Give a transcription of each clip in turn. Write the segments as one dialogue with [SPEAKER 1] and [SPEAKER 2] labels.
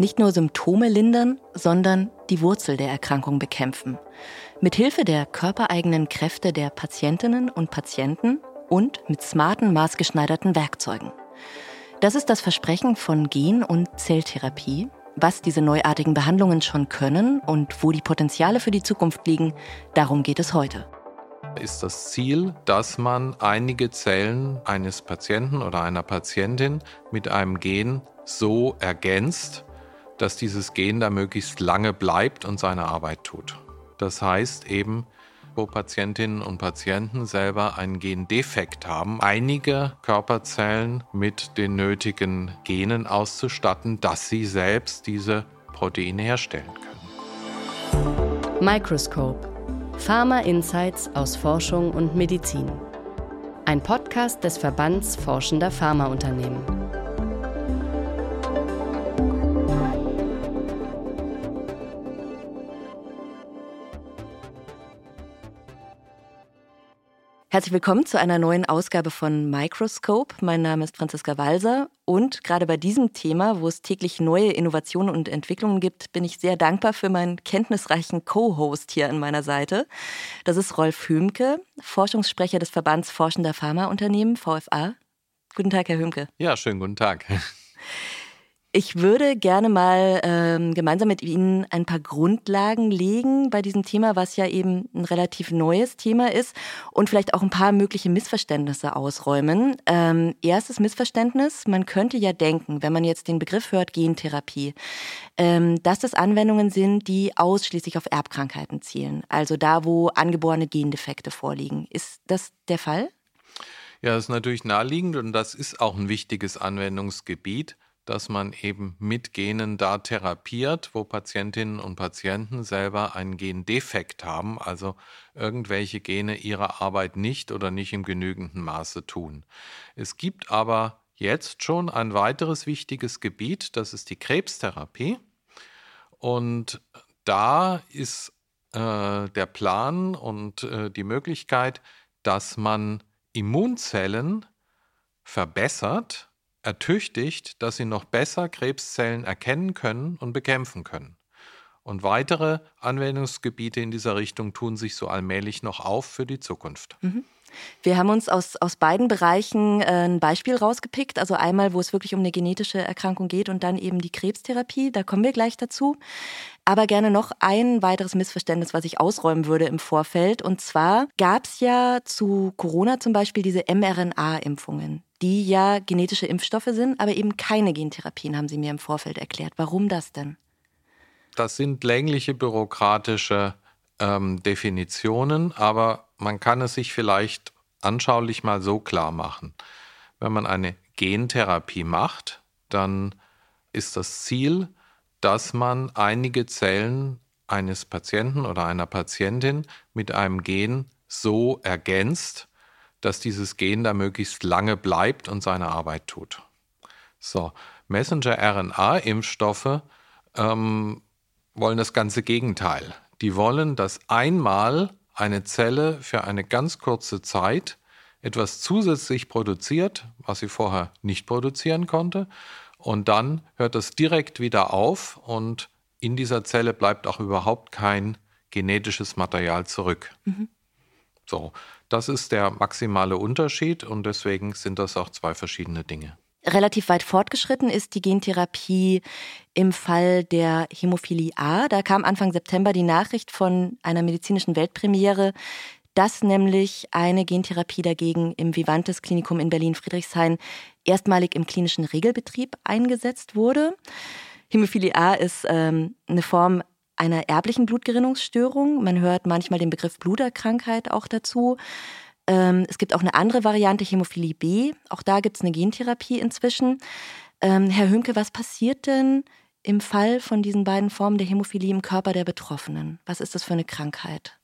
[SPEAKER 1] Nicht nur Symptome lindern, sondern die Wurzel der Erkrankung bekämpfen. Mithilfe der körpereigenen Kräfte der Patientinnen und Patienten und mit smarten, maßgeschneiderten Werkzeugen. Das ist das Versprechen von Gen- und Zelltherapie. Was diese neuartigen Behandlungen schon können und wo die Potenziale für die Zukunft liegen, darum geht es heute
[SPEAKER 2] ist das Ziel, dass man einige Zellen eines Patienten oder einer Patientin mit einem Gen so ergänzt, dass dieses Gen da möglichst lange bleibt und seine Arbeit tut. Das heißt eben, wo Patientinnen und Patienten selber einen Gendefekt haben, einige Körperzellen mit den nötigen Genen auszustatten, dass sie selbst diese Proteine herstellen können.
[SPEAKER 1] Microscope Pharma Insights aus Forschung und Medizin. Ein Podcast des Verbands Forschender Pharmaunternehmen. Herzlich willkommen zu einer neuen Ausgabe von Microscope. Mein Name ist Franziska Walser und gerade bei diesem Thema, wo es täglich neue Innovationen und Entwicklungen gibt, bin ich sehr dankbar für meinen kenntnisreichen Co-Host hier an meiner Seite. Das ist Rolf Hümke, Forschungssprecher des Verbands Forschender Pharmaunternehmen, VFA. Guten Tag, Herr Hümke.
[SPEAKER 2] Ja, schönen guten Tag.
[SPEAKER 1] Ich würde gerne mal ähm, gemeinsam mit Ihnen ein paar Grundlagen legen bei diesem Thema, was ja eben ein relativ neues Thema ist und vielleicht auch ein paar mögliche Missverständnisse ausräumen. Ähm, erstes Missverständnis, man könnte ja denken, wenn man jetzt den Begriff hört, Gentherapie, ähm, dass das Anwendungen sind, die ausschließlich auf Erbkrankheiten zielen, also da, wo angeborene Gendefekte vorliegen. Ist das der Fall?
[SPEAKER 2] Ja, das ist natürlich naheliegend und das ist auch ein wichtiges Anwendungsgebiet dass man eben mit Genen da therapiert, wo Patientinnen und Patienten selber einen Gendefekt haben, also irgendwelche Gene ihre Arbeit nicht oder nicht im genügenden Maße tun. Es gibt aber jetzt schon ein weiteres wichtiges Gebiet, das ist die Krebstherapie. Und da ist äh, der Plan und äh, die Möglichkeit, dass man Immunzellen verbessert, ertüchtigt, dass sie noch besser Krebszellen erkennen können und bekämpfen können. Und weitere Anwendungsgebiete in dieser Richtung tun sich so allmählich noch auf für die Zukunft. Mhm.
[SPEAKER 1] Wir haben uns aus, aus beiden Bereichen äh, ein Beispiel rausgepickt. Also einmal, wo es wirklich um eine genetische Erkrankung geht und dann eben die Krebstherapie. Da kommen wir gleich dazu. Aber gerne noch ein weiteres Missverständnis, was ich ausräumen würde im Vorfeld. Und zwar gab es ja zu Corona zum Beispiel diese mRNA-Impfungen die ja genetische Impfstoffe sind, aber eben keine Gentherapien, haben Sie mir im Vorfeld erklärt. Warum das denn?
[SPEAKER 2] Das sind längliche bürokratische ähm, Definitionen, aber man kann es sich vielleicht anschaulich mal so klar machen. Wenn man eine Gentherapie macht, dann ist das Ziel, dass man einige Zellen eines Patienten oder einer Patientin mit einem Gen so ergänzt, dass dieses Gen da möglichst lange bleibt und seine Arbeit tut. So, Messenger-RNA-Impfstoffe ähm, wollen das ganze Gegenteil. Die wollen, dass einmal eine Zelle für eine ganz kurze Zeit etwas zusätzlich produziert, was sie vorher nicht produzieren konnte, und dann hört das direkt wieder auf und in dieser Zelle bleibt auch überhaupt kein genetisches Material zurück. Mhm. So, das ist der maximale Unterschied und deswegen sind das auch zwei verschiedene Dinge.
[SPEAKER 1] Relativ weit fortgeschritten ist die Gentherapie im Fall der Hämophilie A. Da kam Anfang September die Nachricht von einer medizinischen Weltpremiere, dass nämlich eine Gentherapie dagegen im Vivantes Klinikum in Berlin-Friedrichshain erstmalig im klinischen Regelbetrieb eingesetzt wurde. Hämophilie A ist ähm, eine Form einer erblichen Blutgerinnungsstörung. Man hört manchmal den Begriff Bluterkrankheit auch dazu. Ähm, es gibt auch eine andere Variante, Hämophilie B. Auch da gibt es eine Gentherapie inzwischen. Ähm, Herr Hümke, was passiert denn im Fall von diesen beiden Formen der Hämophilie im Körper der Betroffenen? Was ist das für eine Krankheit?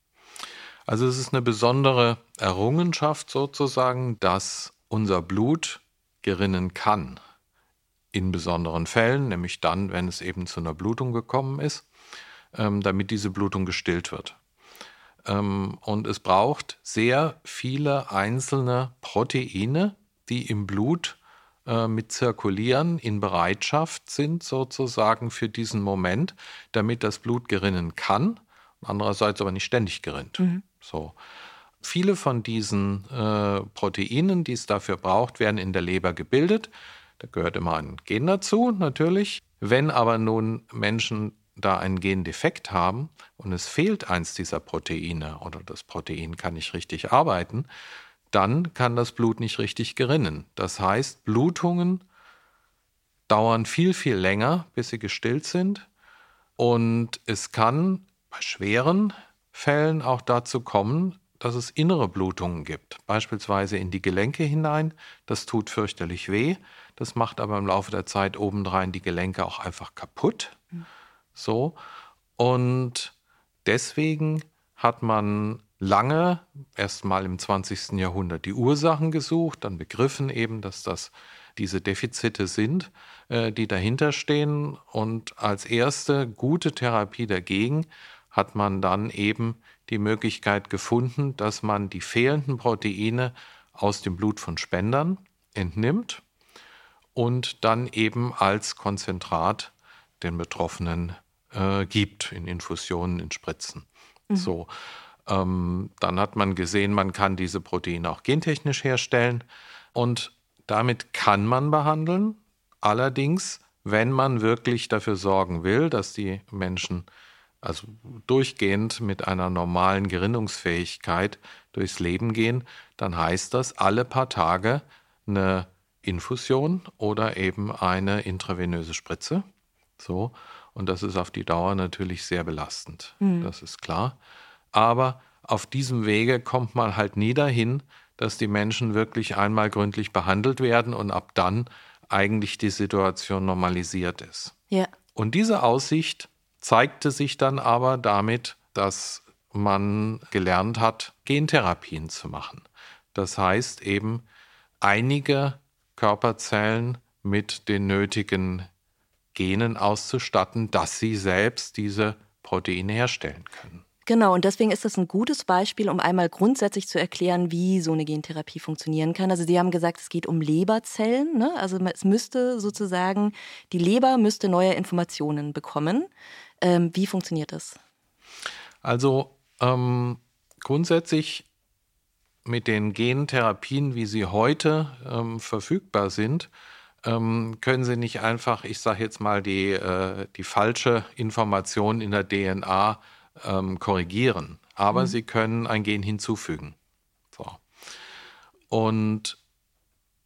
[SPEAKER 2] Also es ist eine besondere Errungenschaft sozusagen, dass unser Blut gerinnen kann. In besonderen Fällen, nämlich dann, wenn es eben zu einer Blutung gekommen ist ähm, damit diese Blutung gestillt wird. Ähm, und es braucht sehr viele einzelne Proteine, die im Blut äh, mit zirkulieren, in Bereitschaft sind sozusagen für diesen Moment, damit das Blut gerinnen kann, andererseits aber nicht ständig gerinnt. Mhm. So. Viele von diesen äh, Proteinen, die es dafür braucht, werden in der Leber gebildet. Da gehört immer ein Gen dazu, natürlich. Wenn aber nun Menschen da einen Gendefekt haben und es fehlt eins dieser Proteine oder das Protein kann nicht richtig arbeiten, dann kann das Blut nicht richtig gerinnen. Das heißt, Blutungen dauern viel, viel länger, bis sie gestillt sind. Und es kann bei schweren Fällen auch dazu kommen, dass es innere Blutungen gibt, beispielsweise in die Gelenke hinein. Das tut fürchterlich weh. Das macht aber im Laufe der Zeit obendrein die Gelenke auch einfach kaputt. Mhm. So. Und deswegen hat man lange, erst mal im 20. Jahrhundert, die Ursachen gesucht, dann begriffen eben, dass das diese Defizite sind, äh, die dahinter stehen. Und als erste gute Therapie dagegen hat man dann eben die Möglichkeit gefunden, dass man die fehlenden Proteine aus dem Blut von Spendern entnimmt und dann eben als Konzentrat den Betroffenen äh, gibt, in Infusionen, in Spritzen. Mhm. So. Ähm, dann hat man gesehen, man kann diese Proteine auch gentechnisch herstellen und damit kann man behandeln. Allerdings, wenn man wirklich dafür sorgen will, dass die Menschen also durchgehend mit einer normalen Gerinnungsfähigkeit durchs Leben gehen, dann heißt das alle paar Tage eine Infusion oder eben eine intravenöse Spritze. So. Und das ist auf die Dauer natürlich sehr belastend. Mhm. Das ist klar. Aber auf diesem Wege kommt man halt nie dahin, dass die Menschen wirklich einmal gründlich behandelt werden und ab dann eigentlich die Situation normalisiert ist. Ja. Und diese Aussicht zeigte sich dann aber damit, dass man gelernt hat, Gentherapien zu machen. Das heißt eben, einige Körperzellen mit den nötigen Genen auszustatten, dass sie selbst diese Proteine herstellen können.
[SPEAKER 1] Genau, und deswegen ist das ein gutes Beispiel, um einmal grundsätzlich zu erklären, wie so eine Gentherapie funktionieren kann. Also Sie haben gesagt, es geht um Leberzellen. Ne? Also es müsste sozusagen, die Leber müsste neue Informationen bekommen. Ähm, wie funktioniert das?
[SPEAKER 2] Also ähm, grundsätzlich mit den Gentherapien, wie sie heute ähm, verfügbar sind, können Sie nicht einfach, ich sage jetzt mal, die, äh, die falsche Information in der DNA ähm, korrigieren. Aber mhm. Sie können ein Gen hinzufügen. So. Und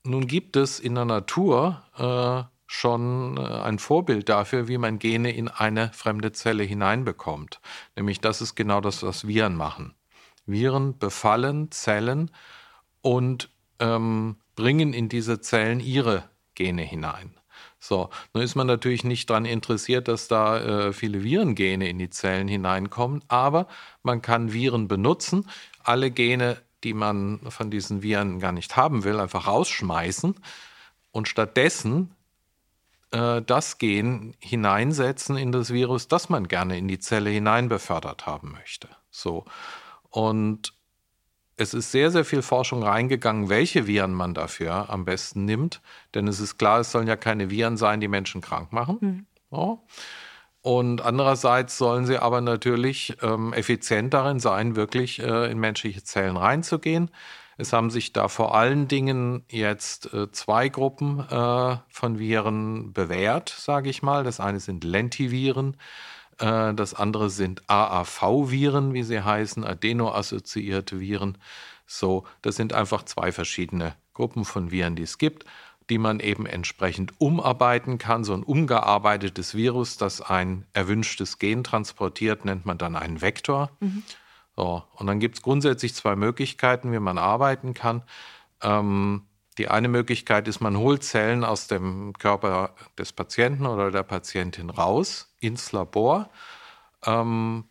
[SPEAKER 2] nun gibt es in der Natur äh, schon äh, ein Vorbild dafür, wie man Gene in eine fremde Zelle hineinbekommt. Nämlich das ist genau das, was Viren machen. Viren befallen Zellen und ähm, bringen in diese Zellen ihre Gene hinein. So, nun ist man natürlich nicht daran interessiert, dass da äh, viele Virengene in die Zellen hineinkommen, aber man kann Viren benutzen, alle Gene, die man von diesen Viren gar nicht haben will, einfach rausschmeißen und stattdessen äh, das Gen hineinsetzen in das Virus, das man gerne in die Zelle hinein befördert haben möchte. So. Und es ist sehr, sehr viel Forschung reingegangen, welche Viren man dafür am besten nimmt. Denn es ist klar, es sollen ja keine Viren sein, die Menschen krank machen. Mhm. So. Und andererseits sollen sie aber natürlich ähm, effizient darin sein, wirklich äh, in menschliche Zellen reinzugehen. Es haben sich da vor allen Dingen jetzt äh, zwei Gruppen äh, von Viren bewährt, sage ich mal. Das eine sind Lentiviren. Äh, das andere sind AAV-Viren, wie sie heißen, adeno-assoziierte Viren. So, das sind einfach zwei verschiedene Gruppen von Viren, die es gibt, die man eben entsprechend umarbeiten kann. So ein umgearbeitetes Virus, das ein erwünschtes Gen transportiert, nennt man dann einen Vektor. Mhm. So, und dann gibt es grundsätzlich zwei Möglichkeiten, wie man arbeiten kann. Ähm, die eine Möglichkeit ist, man holt Zellen aus dem Körper des Patienten oder der Patientin raus ins Labor, ähm,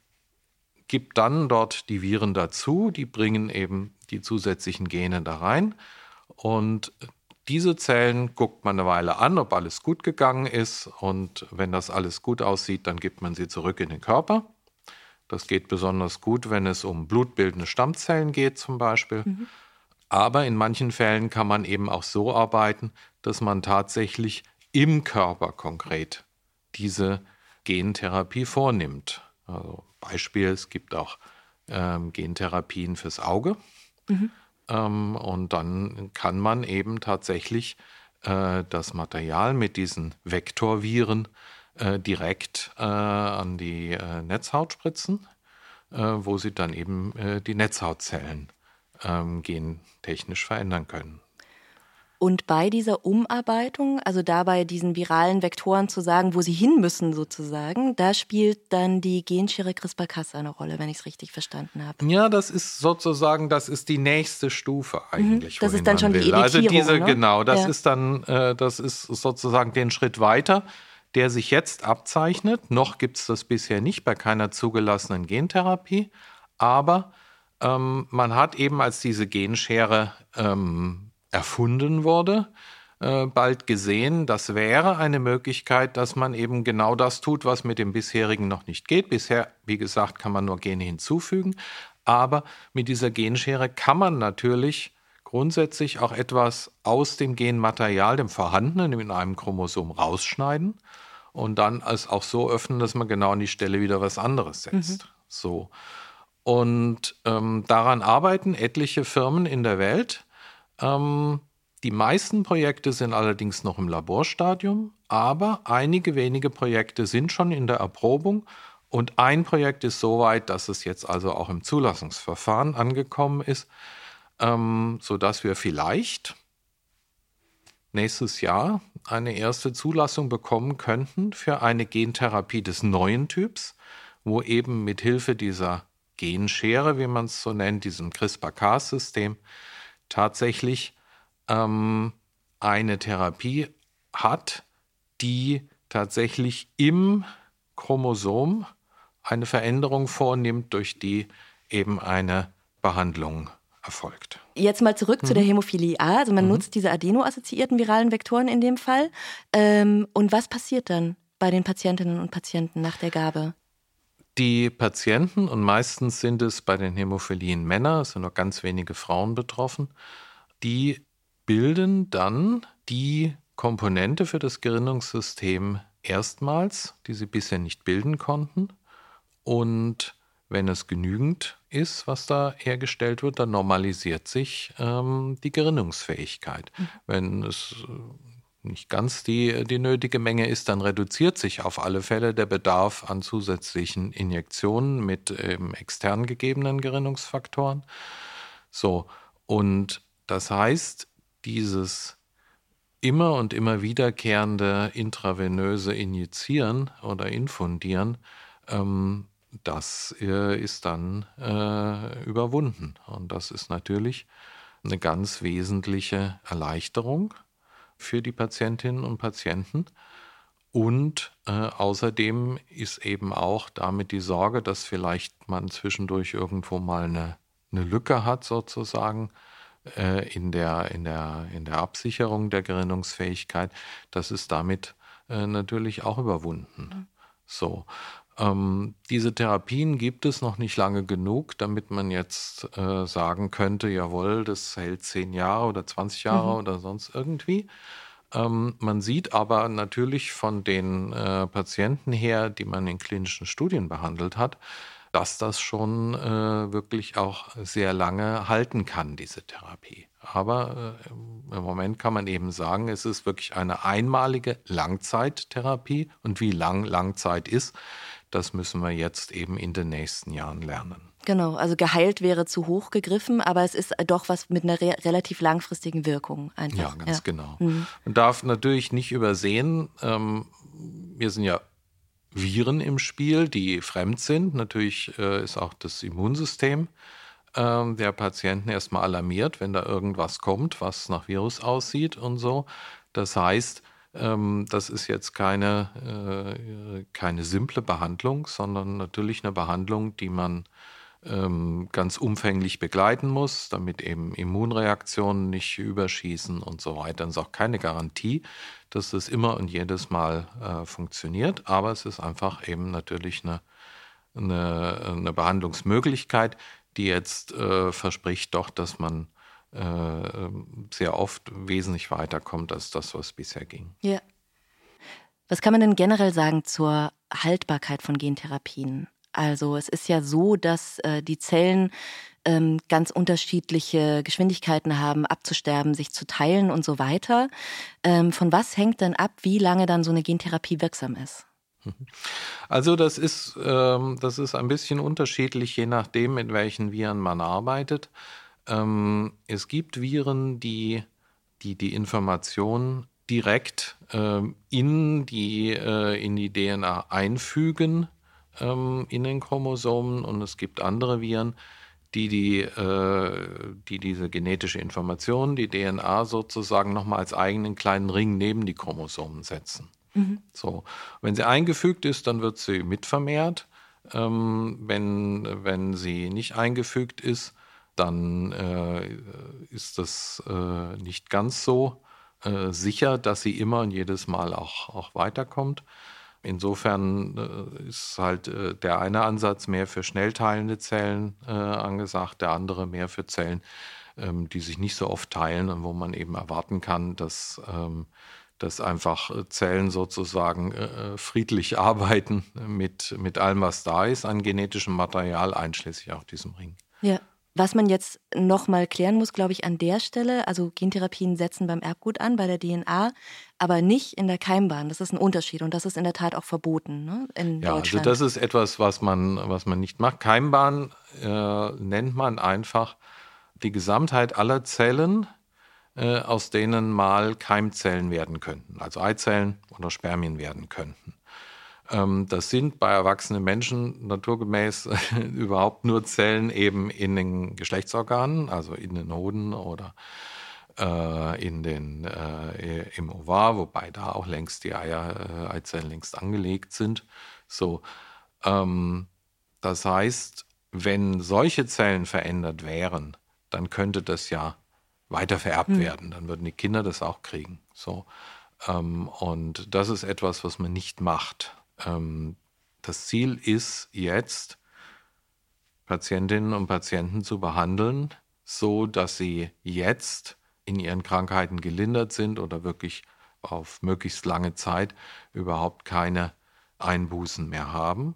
[SPEAKER 2] gibt dann dort die Viren dazu, die bringen eben die zusätzlichen Gene da rein und diese Zellen guckt man eine Weile an, ob alles gut gegangen ist und wenn das alles gut aussieht, dann gibt man sie zurück in den Körper. Das geht besonders gut, wenn es um blutbildende Stammzellen geht zum Beispiel. Mhm. Aber in manchen Fällen kann man eben auch so arbeiten, dass man tatsächlich im Körper konkret diese Gentherapie vornimmt. Also Beispiel, es gibt auch ähm, Gentherapien fürs Auge. Mhm. Ähm, und dann kann man eben tatsächlich äh, das Material mit diesen Vektorviren äh, direkt äh, an die äh, Netzhaut spritzen, äh, wo sie dann eben äh, die Netzhautzellen ähm, gentechnisch verändern können.
[SPEAKER 1] Und bei dieser Umarbeitung, also dabei diesen viralen Vektoren zu sagen, wo sie hin müssen sozusagen, da spielt dann die Genschere CRISPR-Cas eine Rolle, wenn ich es richtig verstanden habe.
[SPEAKER 2] Ja, das ist sozusagen, das ist die nächste Stufe mhm, eigentlich.
[SPEAKER 1] Mhm, das ist dann schon will. die
[SPEAKER 2] Also diese,
[SPEAKER 1] ne?
[SPEAKER 2] genau, das ja. ist dann, äh, das ist sozusagen den Schritt weiter, der sich jetzt abzeichnet. Noch gibt es das bisher nicht bei keiner zugelassenen Gentherapie, aber ähm, man hat eben als diese Genschere ähm, erfunden wurde, äh, bald gesehen, das wäre eine Möglichkeit, dass man eben genau das tut, was mit dem bisherigen noch nicht geht. Bisher, wie gesagt, kann man nur Gene hinzufügen, aber mit dieser Genschere kann man natürlich grundsätzlich auch etwas aus dem Genmaterial, dem vorhandenen in einem Chromosom rausschneiden und dann es auch so öffnen, dass man genau an die Stelle wieder was anderes setzt. Mhm. So. Und ähm, daran arbeiten etliche Firmen in der Welt. Ähm, die meisten Projekte sind allerdings noch im Laborstadium, aber einige wenige Projekte sind schon in der Erprobung und ein Projekt ist so weit, dass es jetzt also auch im Zulassungsverfahren angekommen ist, ähm, sodass wir vielleicht nächstes Jahr eine erste Zulassung bekommen könnten für eine Gentherapie des neuen Typs, wo eben mit Hilfe dieser Genschere, wie man es so nennt, diesem CRISPR-Cas-System, tatsächlich ähm, eine Therapie hat, die tatsächlich im Chromosom eine Veränderung vornimmt, durch die eben eine Behandlung erfolgt.
[SPEAKER 1] Jetzt mal zurück mhm. zu der mhm. Hämophilie A. Also man mhm. nutzt diese adeno-assoziierten viralen Vektoren in dem Fall. Ähm, und was passiert dann bei den Patientinnen und Patienten nach der Gabe?
[SPEAKER 2] Die Patienten, und meistens sind es bei den Hämophilien Männer, es sind nur ganz wenige Frauen betroffen, die bilden dann die Komponente für das Gerinnungssystem erstmals, die sie bisher nicht bilden konnten. Und wenn es genügend ist, was da hergestellt wird, dann normalisiert sich ähm, die Gerinnungsfähigkeit. Mhm. Wenn es nicht ganz die, die nötige Menge ist, dann reduziert sich auf alle Fälle der Bedarf an zusätzlichen Injektionen mit ähm, extern gegebenen Gerinnungsfaktoren. So, und das heißt, dieses immer und immer wiederkehrende intravenöse Injizieren oder Infundieren, ähm, das äh, ist dann äh, überwunden. Und das ist natürlich eine ganz wesentliche Erleichterung für die Patientinnen und Patienten. Und äh, außerdem ist eben auch damit die Sorge, dass vielleicht man zwischendurch irgendwo mal eine, eine Lücke hat, sozusagen, äh, in, der, in, der, in der Absicherung der Gerinnungsfähigkeit. Das ist damit äh, natürlich auch überwunden. Mhm. So. Ähm, diese Therapien gibt es noch nicht lange genug, damit man jetzt äh, sagen könnte, jawohl, das hält zehn Jahre oder 20 Jahre mhm. oder sonst irgendwie. Ähm, man sieht aber natürlich von den äh, Patienten her, die man in klinischen Studien behandelt hat, dass das schon äh, wirklich auch sehr lange halten kann, diese Therapie. Aber äh, im Moment kann man eben sagen, es ist wirklich eine einmalige Langzeittherapie. Und wie lang Langzeit ist, das müssen wir jetzt eben in den nächsten Jahren lernen.
[SPEAKER 1] Genau, also geheilt wäre zu hoch gegriffen, aber es ist doch was mit einer re relativ langfristigen Wirkung einfach.
[SPEAKER 2] Ja, ganz ja. genau. Mhm. Man darf natürlich nicht übersehen, ähm, wir sind ja Viren im Spiel, die fremd sind. Natürlich äh, ist auch das Immunsystem äh, der Patienten erstmal alarmiert, wenn da irgendwas kommt, was nach Virus aussieht und so. Das heißt, das ist jetzt keine, äh, keine simple Behandlung, sondern natürlich eine Behandlung, die man ähm, ganz umfänglich begleiten muss, damit eben Immunreaktionen nicht überschießen und so weiter. Das ist auch keine Garantie, dass das immer und jedes Mal äh, funktioniert, aber es ist einfach eben natürlich eine, eine, eine Behandlungsmöglichkeit, die jetzt äh, verspricht doch, dass man sehr oft wesentlich weiterkommt als das, was bisher ging.
[SPEAKER 1] Ja. Was kann man denn generell sagen zur Haltbarkeit von Gentherapien? Also es ist ja so, dass äh, die Zellen ähm, ganz unterschiedliche Geschwindigkeiten haben, abzusterben, sich zu teilen und so weiter. Ähm, von was hängt denn ab, wie lange dann so eine Gentherapie wirksam ist?
[SPEAKER 2] Also das ist, ähm, das ist ein bisschen unterschiedlich, je nachdem, mit welchen Viren man arbeitet. Ähm, es gibt Viren, die die, die Information direkt ähm, in, die, äh, in die DNA einfügen ähm, in den Chromosomen und es gibt andere Viren, die, die, äh, die diese genetische Information, die DNA sozusagen nochmal als eigenen kleinen Ring neben die Chromosomen setzen. Mhm. So. Wenn sie eingefügt ist, dann wird sie mitvermehrt. Ähm, wenn, wenn sie nicht eingefügt ist, dann äh, ist das äh, nicht ganz so äh, sicher, dass sie immer und jedes Mal auch, auch weiterkommt. Insofern äh, ist halt äh, der eine Ansatz mehr für schnell teilende Zellen äh, angesagt, der andere mehr für Zellen, ähm, die sich nicht so oft teilen und wo man eben erwarten kann, dass, ähm, dass einfach Zellen sozusagen friedlich arbeiten mit, mit allem, was da ist an genetischem Material, einschließlich auch diesem Ring.
[SPEAKER 1] Ja. Was man jetzt nochmal klären muss, glaube ich, an der Stelle, also Gentherapien setzen beim Erbgut an, bei der DNA, aber nicht in der Keimbahn. Das ist ein Unterschied und das ist in der Tat auch verboten ne, in
[SPEAKER 2] ja, also
[SPEAKER 1] Deutschland.
[SPEAKER 2] Also das ist etwas, was man, was man nicht macht. Keimbahn äh, nennt man einfach die Gesamtheit aller Zellen, äh, aus denen mal Keimzellen werden könnten, also Eizellen oder Spermien werden könnten. Ähm, das sind bei erwachsenen Menschen naturgemäß überhaupt nur Zellen eben in den Geschlechtsorganen, also in den Hoden oder äh, in den, äh, im Ovar, wobei da auch längst die Eier, äh, Eizellen längst angelegt sind. So, ähm, das heißt, wenn solche Zellen verändert wären, dann könnte das ja weiter vererbt hm. werden. Dann würden die Kinder das auch kriegen. So. Ähm, und das ist etwas, was man nicht macht. Ähm, das Ziel ist jetzt, Patientinnen und Patienten zu behandeln, so dass sie jetzt in ihren Krankheiten gelindert sind oder wirklich auf möglichst lange Zeit überhaupt keine Einbußen mehr haben,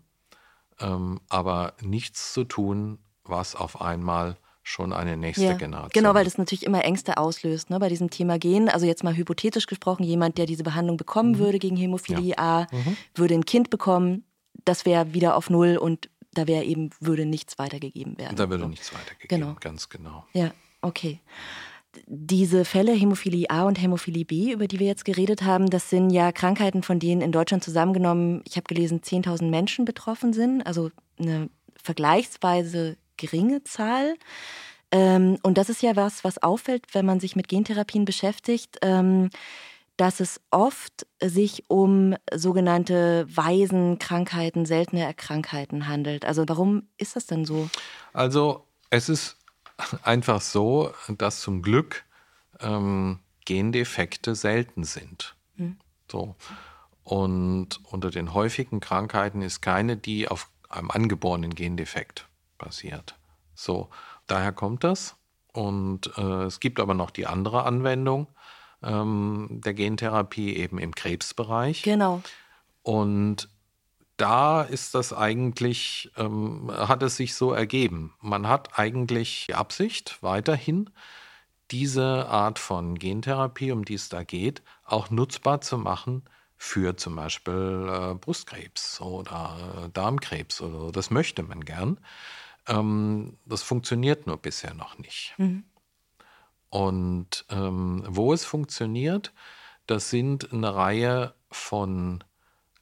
[SPEAKER 2] ähm, aber nichts zu tun, was auf einmal schon eine nächste ja, Generation.
[SPEAKER 1] Genau, weil das natürlich immer Ängste auslöst ne, bei diesem Thema Gen. Also jetzt mal hypothetisch gesprochen, jemand, der diese Behandlung bekommen mhm. würde gegen Hämophilie ja. A, mhm. würde ein Kind bekommen, das wäre wieder auf Null und da wäre eben, würde nichts weitergegeben werden.
[SPEAKER 2] Da würde nichts weitergegeben, genau. ganz genau.
[SPEAKER 1] Ja, okay. Diese Fälle Hämophilie A und Hämophilie B, über die wir jetzt geredet haben, das sind ja Krankheiten, von denen in Deutschland zusammengenommen, ich habe gelesen, 10.000 Menschen betroffen sind, also eine vergleichsweise geringe Zahl. Ähm, und das ist ja was, was auffällt, wenn man sich mit Gentherapien beschäftigt, ähm, dass es oft sich um sogenannte Waisenkrankheiten, seltene Krankheiten handelt. Also warum ist das denn so?
[SPEAKER 2] Also es ist einfach so, dass zum Glück ähm, Gendefekte selten sind. Hm. So. Und unter den häufigen Krankheiten ist keine, die auf einem angeborenen Gendefekt basiert. So, daher kommt das. Und äh, es gibt aber noch die andere Anwendung ähm, der Gentherapie eben im Krebsbereich.
[SPEAKER 1] Genau.
[SPEAKER 2] Und da ist das eigentlich, ähm, hat es sich so ergeben. Man hat eigentlich die Absicht, weiterhin diese Art von Gentherapie, um die es da geht, auch nutzbar zu machen für zum Beispiel äh, Brustkrebs oder äh, Darmkrebs oder so. Das möchte man gern. Ähm, das funktioniert nur bisher noch nicht. Mhm. Und ähm, wo es funktioniert, das sind eine Reihe von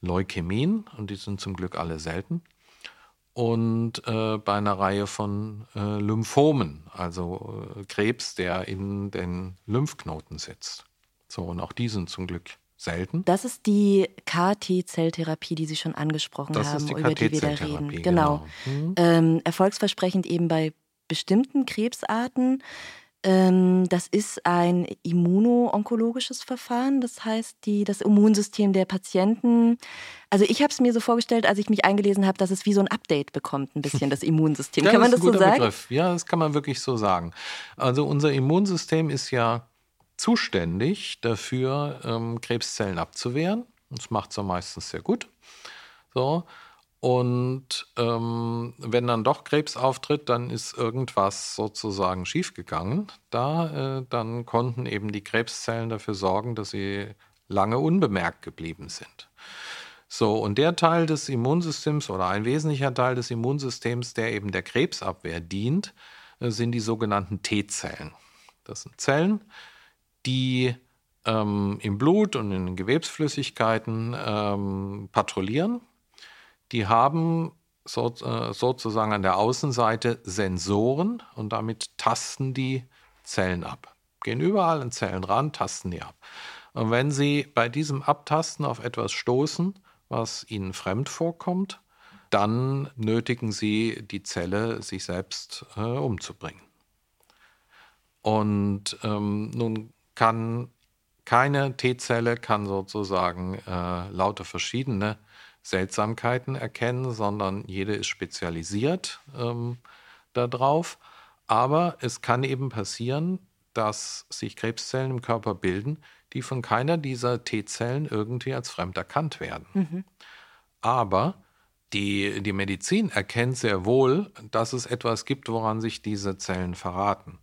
[SPEAKER 2] Leukämien, und die sind zum Glück alle selten, und äh, bei einer Reihe von äh, Lymphomen, also äh, Krebs, der in den Lymphknoten sitzt. So, und auch die sind zum Glück selten.
[SPEAKER 1] Das ist die KT-Zelltherapie, die Sie schon angesprochen
[SPEAKER 2] das
[SPEAKER 1] haben,
[SPEAKER 2] die
[SPEAKER 1] über die wir da reden.
[SPEAKER 2] Genau. genau.
[SPEAKER 1] Mhm. Ähm, erfolgsversprechend eben bei bestimmten Krebsarten. Ähm, das ist ein immuno-onkologisches Verfahren. Das heißt, die, das Immunsystem der Patienten. Also ich habe es mir so vorgestellt, als ich mich eingelesen habe, dass es wie so ein Update bekommt, ein bisschen das Immunsystem.
[SPEAKER 2] ja,
[SPEAKER 1] kann man
[SPEAKER 2] das,
[SPEAKER 1] das so sagen?
[SPEAKER 2] Begriff. Ja, das kann man wirklich so sagen. Also unser Immunsystem ist ja zuständig dafür, ähm, Krebszellen abzuwehren. Das macht ja meistens sehr gut. So. Und ähm, wenn dann doch Krebs auftritt, dann ist irgendwas sozusagen schiefgegangen. Da, äh, dann konnten eben die Krebszellen dafür sorgen, dass sie lange unbemerkt geblieben sind. So, und der Teil des Immunsystems oder ein wesentlicher Teil des Immunsystems, der eben der Krebsabwehr dient, äh, sind die sogenannten T-Zellen. Das sind Zellen, die ähm, im Blut und in den Gewebsflüssigkeiten ähm, patrouillieren die haben so, äh, sozusagen an der Außenseite Sensoren und damit tasten die Zellen ab. Gehen überall an Zellen ran, tasten die ab. Und wenn sie bei diesem Abtasten auf etwas stoßen, was ihnen fremd vorkommt, dann nötigen sie die Zelle, sich selbst äh, umzubringen. Und ähm, nun kann keine T-Zelle kann sozusagen äh, lauter verschiedene Seltsamkeiten erkennen, sondern jede ist spezialisiert ähm, darauf. Aber es kann eben passieren, dass sich Krebszellen im Körper bilden, die von keiner dieser T-Zellen irgendwie als fremd erkannt werden. Mhm. Aber die, die Medizin erkennt sehr wohl, dass es etwas gibt, woran sich diese Zellen verraten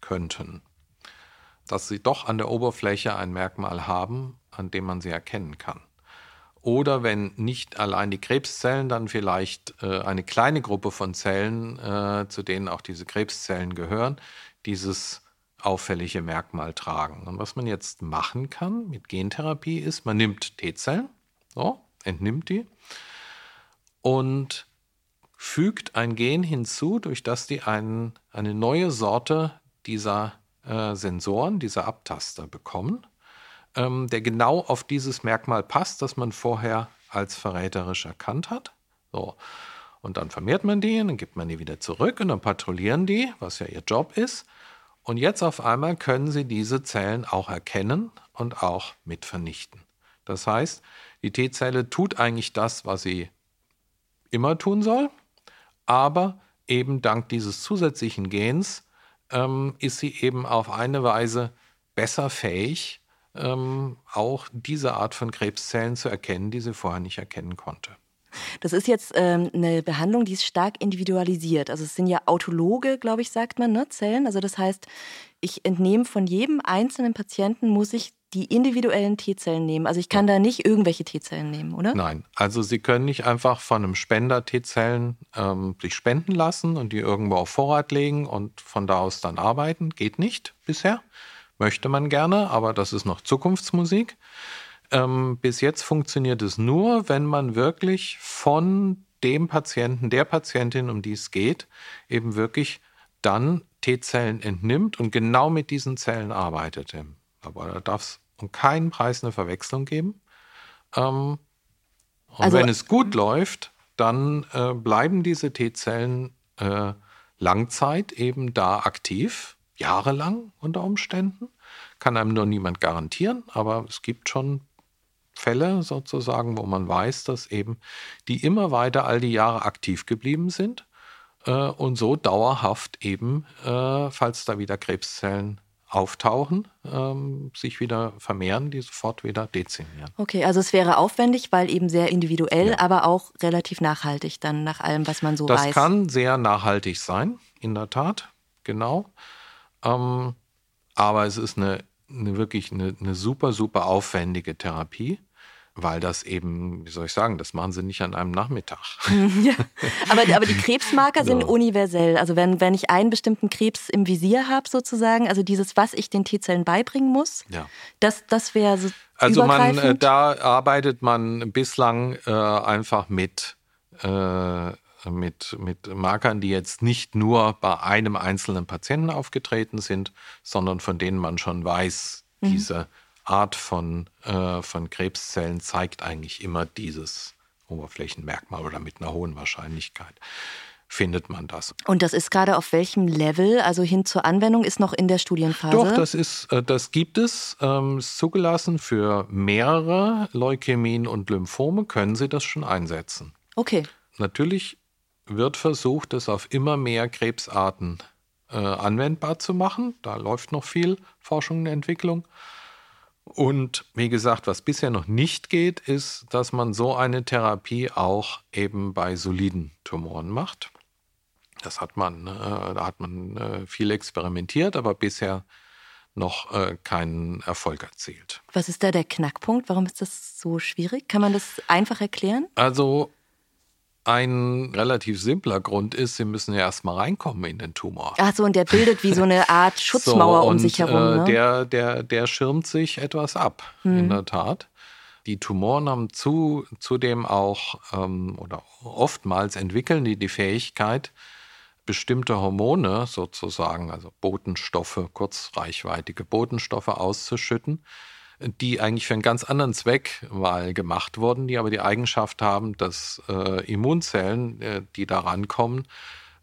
[SPEAKER 2] könnten. Dass sie doch an der Oberfläche ein Merkmal haben, an dem man sie erkennen kann. Oder wenn nicht allein die Krebszellen, dann vielleicht äh, eine kleine Gruppe von Zellen, äh, zu denen auch diese Krebszellen gehören, dieses auffällige Merkmal tragen. Und was man jetzt machen kann mit Gentherapie ist, man nimmt T-Zellen, so, entnimmt die und fügt ein Gen hinzu, durch das die einen, eine neue Sorte dieser äh, Sensoren, dieser Abtaster bekommen ähm, der genau auf dieses Merkmal passt, das man vorher als verräterisch erkannt hat. So. Und dann vermehrt man die, dann gibt man die wieder zurück und dann patrouillieren die, was ja ihr Job ist. Und jetzt auf einmal können sie diese Zellen auch erkennen und auch mit vernichten. Das heißt, die T-Zelle tut eigentlich das, was sie immer tun soll, aber eben dank dieses zusätzlichen Gens ähm, ist sie eben auf eine Weise besser fähig, ähm, auch diese Art von Krebszellen zu erkennen, die sie vorher nicht erkennen konnte.
[SPEAKER 1] Das ist jetzt ähm, eine Behandlung, die ist stark individualisiert. Also es sind ja autologe, glaube ich, sagt man, ne, Zellen. Also das heißt, ich entnehme von jedem einzelnen Patienten, muss ich die individuellen T-Zellen nehmen. Also ich kann da nicht irgendwelche T-Zellen nehmen, oder?
[SPEAKER 2] Nein, also Sie können nicht einfach von einem Spender T-Zellen ähm, sich spenden lassen und die irgendwo auf Vorrat legen und von da aus dann arbeiten. Geht nicht bisher möchte man gerne, aber das ist noch Zukunftsmusik. Ähm, bis jetzt funktioniert es nur, wenn man wirklich von dem Patienten, der Patientin, um die es geht, eben wirklich dann T-Zellen entnimmt und genau mit diesen Zellen arbeitet. Aber da darf es um keinen Preis eine Verwechslung geben. Ähm, und also, wenn es gut läuft, dann äh, bleiben diese T-Zellen äh, Langzeit eben da aktiv jahrelang unter Umständen. Kann einem nur niemand garantieren, aber es gibt schon Fälle sozusagen, wo man weiß, dass eben die immer weiter all die Jahre aktiv geblieben sind äh, und so dauerhaft eben, äh, falls da wieder Krebszellen auftauchen, ähm, sich wieder vermehren, die sofort wieder dezimieren.
[SPEAKER 1] Okay, also es wäre aufwendig, weil eben sehr individuell, ja. aber auch relativ nachhaltig dann nach allem, was man so
[SPEAKER 2] das
[SPEAKER 1] weiß.
[SPEAKER 2] Das kann sehr nachhaltig sein, in der Tat, genau. Ähm, aber es ist eine, eine wirklich eine, eine, super, super aufwendige Therapie, weil das eben, wie soll ich sagen, das machen sie nicht an einem Nachmittag.
[SPEAKER 1] ja. aber, aber die Krebsmarker sind universell. Also wenn, wenn ich einen bestimmten Krebs im Visier habe sozusagen, also dieses, was ich den T-Zellen beibringen muss,
[SPEAKER 2] ja.
[SPEAKER 1] das, das wäre so
[SPEAKER 2] Also man, äh, da arbeitet man bislang äh, einfach mit äh, mit, mit Markern, die jetzt nicht nur bei einem einzelnen Patienten aufgetreten sind, sondern von denen man schon weiß, mhm. Art von, äh, von Krebszellen zeigt eigentlich immer dieses Oberflächenmerkmal oder mit einer hohen Wahrscheinlichkeit. findet man das.
[SPEAKER 1] Und das ist gerade auf welchem Level, also hin zur Anwendung, ist noch in der Studienphase?
[SPEAKER 2] Doch, das ist, äh, das gibt es. Ähm, ist zugelassen für mehrere Leukämien und Lymphome können Sie das schon einsetzen.
[SPEAKER 1] Okay.
[SPEAKER 2] Natürlich wird versucht, es auf immer mehr Krebsarten äh, anwendbar zu machen. Da läuft noch viel Forschung und Entwicklung. Und wie gesagt, was bisher noch nicht geht, ist, dass man so eine Therapie auch eben bei soliden Tumoren macht. Das hat man, äh, da hat man äh, viel experimentiert, aber bisher noch äh, keinen Erfolg erzielt.
[SPEAKER 1] Was ist da der Knackpunkt? Warum ist das so schwierig? Kann man das einfach erklären?
[SPEAKER 2] Also ein relativ simpler Grund ist, sie müssen ja erstmal reinkommen in den Tumor.
[SPEAKER 1] Ach so, und der bildet wie so eine Art Schutzmauer so, um sich herum. Äh,
[SPEAKER 2] ne? der, der, der schirmt sich etwas ab, hm. in der Tat. Die Tumoren haben zu, zudem auch ähm, oder oftmals entwickeln die die Fähigkeit, bestimmte Hormone sozusagen, also Botenstoffe, kurzreichweitige Botenstoffe auszuschütten, die eigentlich für einen ganz anderen Zweck mal gemacht wurden, die aber die Eigenschaft haben, dass äh, Immunzellen, äh, die da rankommen,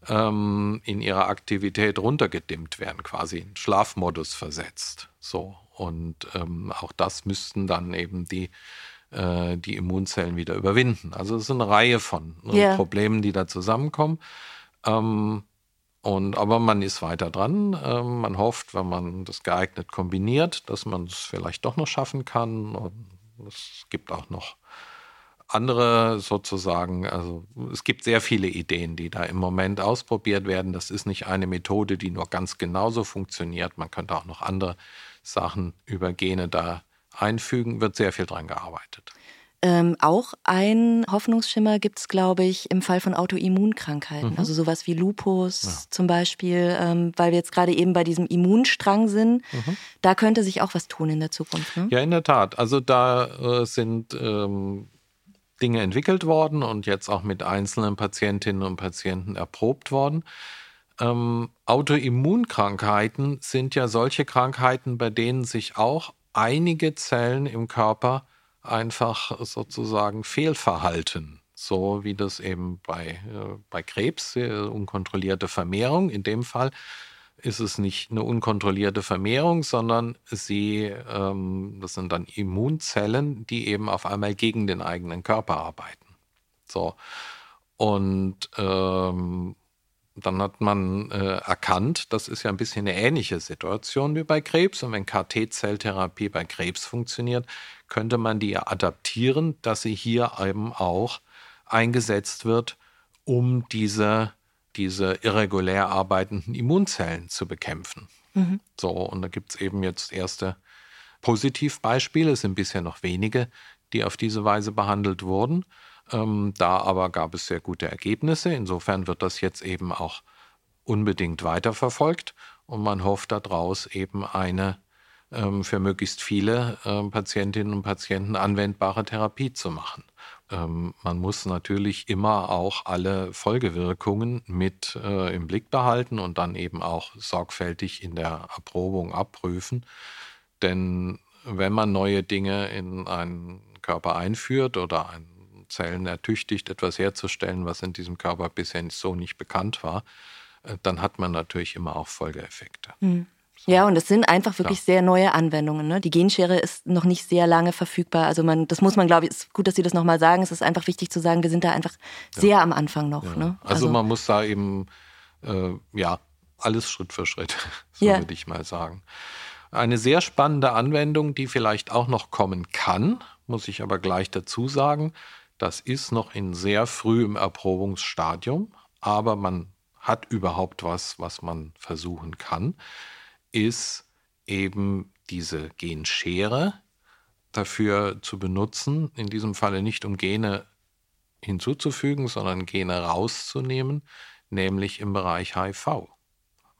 [SPEAKER 2] ähm, in ihrer Aktivität runtergedimmt werden, quasi in Schlafmodus versetzt. So. Und ähm, auch das müssten dann eben die, äh, die Immunzellen wieder überwinden. Also es ist eine Reihe von yeah. Problemen, die da zusammenkommen. Ähm, und, aber man ist weiter dran. Ähm, man hofft, wenn man das geeignet kombiniert, dass man es vielleicht doch noch schaffen kann. Und es gibt auch noch andere sozusagen, also es gibt sehr viele Ideen, die da im Moment ausprobiert werden. Das ist nicht eine Methode, die nur ganz genauso funktioniert. Man könnte auch noch andere Sachen über Gene da einfügen, wird sehr viel dran gearbeitet.
[SPEAKER 1] Ähm, auch ein Hoffnungsschimmer gibt es, glaube ich, im Fall von Autoimmunkrankheiten. Mhm. Also sowas wie Lupus ja. zum Beispiel, ähm, weil wir jetzt gerade eben bei diesem Immunstrang sind. Mhm. Da könnte sich auch was tun in der Zukunft. Ne?
[SPEAKER 2] Ja, in der Tat. Also da äh, sind ähm, Dinge entwickelt worden und jetzt auch mit einzelnen Patientinnen und Patienten erprobt worden. Ähm, Autoimmunkrankheiten sind ja solche Krankheiten, bei denen sich auch einige Zellen im Körper einfach sozusagen Fehlverhalten. So wie das eben bei, äh, bei Krebs, äh, unkontrollierte Vermehrung. In dem Fall ist es nicht eine unkontrollierte Vermehrung, sondern sie, ähm, das sind dann Immunzellen, die eben auf einmal gegen den eigenen Körper arbeiten. So. Und ähm, dann hat man äh, erkannt, das ist ja ein bisschen eine ähnliche Situation wie bei Krebs. Und wenn KT-Zelltherapie bei Krebs funktioniert, könnte man die adaptieren, dass sie hier eben auch eingesetzt wird, um diese, diese irregulär arbeitenden Immunzellen zu bekämpfen. Mhm. So, und da gibt es eben jetzt erste Positivbeispiele, es sind bisher noch wenige, die auf diese Weise behandelt wurden. Ähm, da aber gab es sehr gute Ergebnisse. Insofern wird das jetzt eben auch unbedingt weiterverfolgt und man hofft daraus eben eine für möglichst viele ähm, Patientinnen und Patienten anwendbare Therapie zu machen. Ähm, man muss natürlich immer auch alle Folgewirkungen mit äh, im Blick behalten und dann eben auch sorgfältig in der Erprobung abprüfen. Denn wenn man neue Dinge in einen Körper einführt oder einen Zellen ertüchtigt, etwas herzustellen, was in diesem Körper bisher so nicht bekannt war, äh, dann hat man natürlich immer auch Folgeeffekte. Mhm.
[SPEAKER 1] So. Ja, und es sind einfach wirklich ja. sehr neue Anwendungen. Ne? Die Genschere ist noch nicht sehr lange verfügbar. Also man, das muss man, glaube ich, ist gut, dass Sie das nochmal sagen. Es ist einfach wichtig zu sagen, wir sind da einfach sehr ja. am Anfang noch. Ja. Ne?
[SPEAKER 2] Also, also, man muss da eben, äh, ja, alles Schritt für Schritt, so würde ich mal sagen. Eine sehr spannende Anwendung, die vielleicht auch noch kommen kann, muss ich aber gleich dazu sagen, das ist noch in sehr frühem Erprobungsstadium, aber man hat überhaupt was, was man versuchen kann, ist eben diese Genschere dafür zu benutzen, in diesem Falle nicht um Gene hinzuzufügen, sondern Gene rauszunehmen, nämlich im Bereich HIV.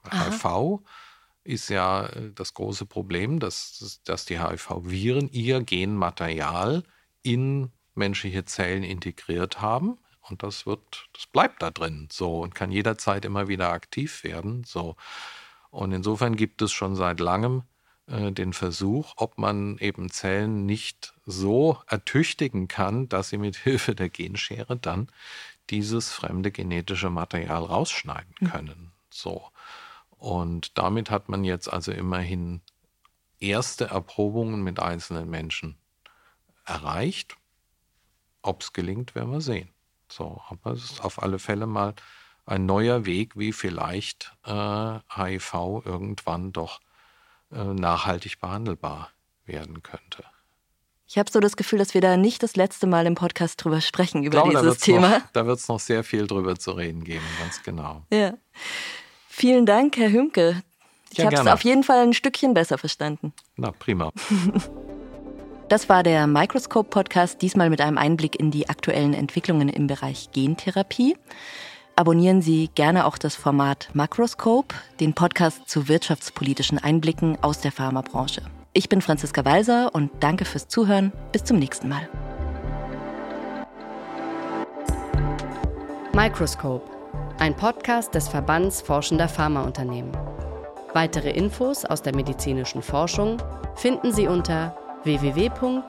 [SPEAKER 2] Aha. HIV ist ja das große Problem, dass, dass die HIV-Viren ihr Genmaterial in menschliche Zellen integriert haben. Und das wird, das bleibt da drin so und kann jederzeit immer wieder aktiv werden. So. Und insofern gibt es schon seit langem äh, den Versuch, ob man eben Zellen nicht so ertüchtigen kann, dass sie mit Hilfe der Genschere dann dieses fremde genetische Material rausschneiden hm. können. So. Und damit hat man jetzt also immerhin erste Erprobungen mit einzelnen Menschen erreicht. Ob es gelingt, werden wir sehen. So, aber es ist auf alle Fälle mal ein neuer Weg, wie vielleicht äh, HIV irgendwann doch äh, nachhaltig behandelbar werden könnte.
[SPEAKER 1] Ich habe so das Gefühl, dass wir da nicht das letzte Mal im Podcast drüber sprechen, über glaube, dieses
[SPEAKER 2] da
[SPEAKER 1] Thema.
[SPEAKER 2] Noch, da wird es noch sehr viel drüber zu reden geben, ganz genau.
[SPEAKER 1] Ja. Vielen Dank, Herr Hümke. Ich ja, habe es auf jeden Fall ein Stückchen besser verstanden.
[SPEAKER 2] Na, prima.
[SPEAKER 1] Das war der Microscope Podcast, diesmal mit einem Einblick in die aktuellen Entwicklungen im Bereich Gentherapie. Abonnieren Sie gerne auch das Format Macroscope, den Podcast zu wirtschaftspolitischen Einblicken aus der Pharmabranche. Ich bin Franziska Walser und danke fürs Zuhören. Bis zum nächsten Mal.
[SPEAKER 3] Microscope, ein Podcast des Verbands Forschender Pharmaunternehmen. Weitere Infos aus der medizinischen Forschung finden Sie unter www.vfa.de.